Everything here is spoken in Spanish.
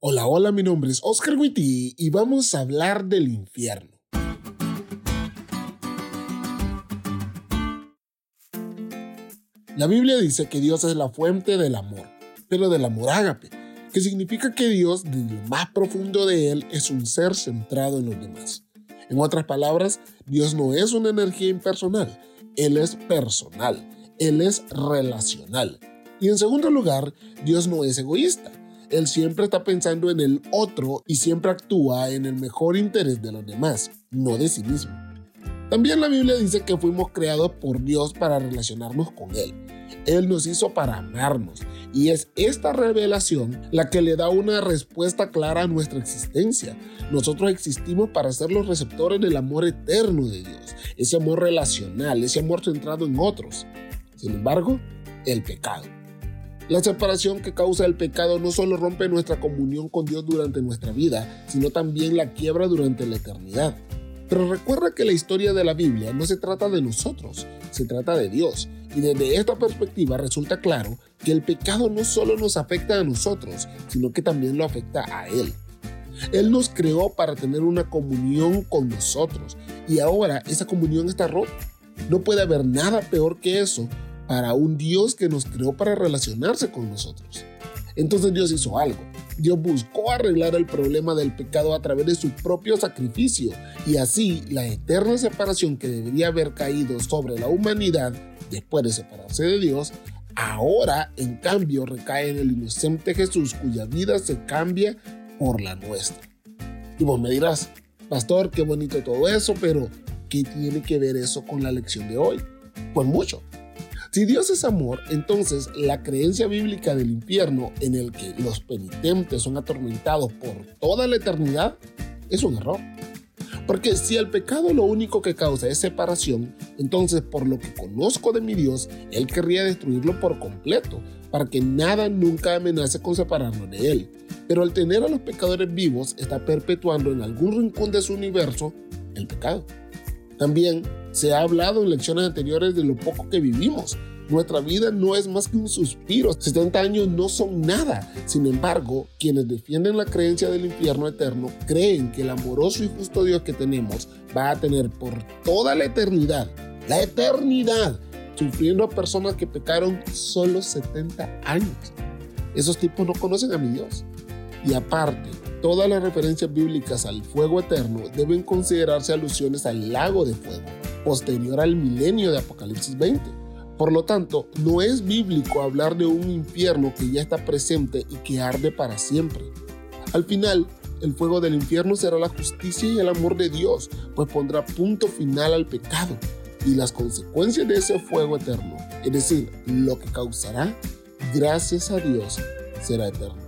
Hola, hola, mi nombre es Oscar Witty y vamos a hablar del infierno. La Biblia dice que Dios es la fuente del amor, pero del amor ágape, que significa que Dios, desde lo más profundo de Él, es un ser centrado en los demás. En otras palabras, Dios no es una energía impersonal, Él es personal, Él es relacional. Y en segundo lugar, Dios no es egoísta. Él siempre está pensando en el otro y siempre actúa en el mejor interés de los demás, no de sí mismo. También la Biblia dice que fuimos creados por Dios para relacionarnos con Él. Él nos hizo para amarnos y es esta revelación la que le da una respuesta clara a nuestra existencia. Nosotros existimos para ser los receptores del amor eterno de Dios, ese amor relacional, ese amor centrado en otros. Sin embargo, el pecado. La separación que causa el pecado no solo rompe nuestra comunión con Dios durante nuestra vida, sino también la quiebra durante la eternidad. Pero recuerda que la historia de la Biblia no se trata de nosotros, se trata de Dios. Y desde esta perspectiva resulta claro que el pecado no solo nos afecta a nosotros, sino que también lo afecta a Él. Él nos creó para tener una comunión con nosotros y ahora esa comunión está rota. No puede haber nada peor que eso para un Dios que nos creó para relacionarse con nosotros. Entonces Dios hizo algo. Dios buscó arreglar el problema del pecado a través de su propio sacrificio y así la eterna separación que debería haber caído sobre la humanidad después de separarse de Dios, ahora en cambio recae en el inocente Jesús cuya vida se cambia por la nuestra. Y vos me dirás, pastor, qué bonito todo eso, pero ¿qué tiene que ver eso con la lección de hoy? Pues mucho. Si Dios es amor, entonces la creencia bíblica del infierno en el que los penitentes son atormentados por toda la eternidad es un error. Porque si el pecado lo único que causa es separación, entonces por lo que conozco de mi Dios, Él querría destruirlo por completo, para que nada nunca amenace con separarnos de Él. Pero al tener a los pecadores vivos, está perpetuando en algún rincón de su universo el pecado. También se ha hablado en lecciones anteriores de lo poco que vivimos. Nuestra vida no es más que un suspiro. 70 años no son nada. Sin embargo, quienes defienden la creencia del infierno eterno creen que el amoroso y justo Dios que tenemos va a tener por toda la eternidad, la eternidad, sufriendo a personas que pecaron solo 70 años. Esos tipos no conocen a mi Dios. Y aparte, todas las referencias bíblicas al fuego eterno deben considerarse alusiones al lago de fuego, posterior al milenio de Apocalipsis 20. Por lo tanto, no es bíblico hablar de un infierno que ya está presente y que arde para siempre. Al final, el fuego del infierno será la justicia y el amor de Dios, pues pondrá punto final al pecado y las consecuencias de ese fuego eterno, es decir, lo que causará, gracias a Dios, será eterno.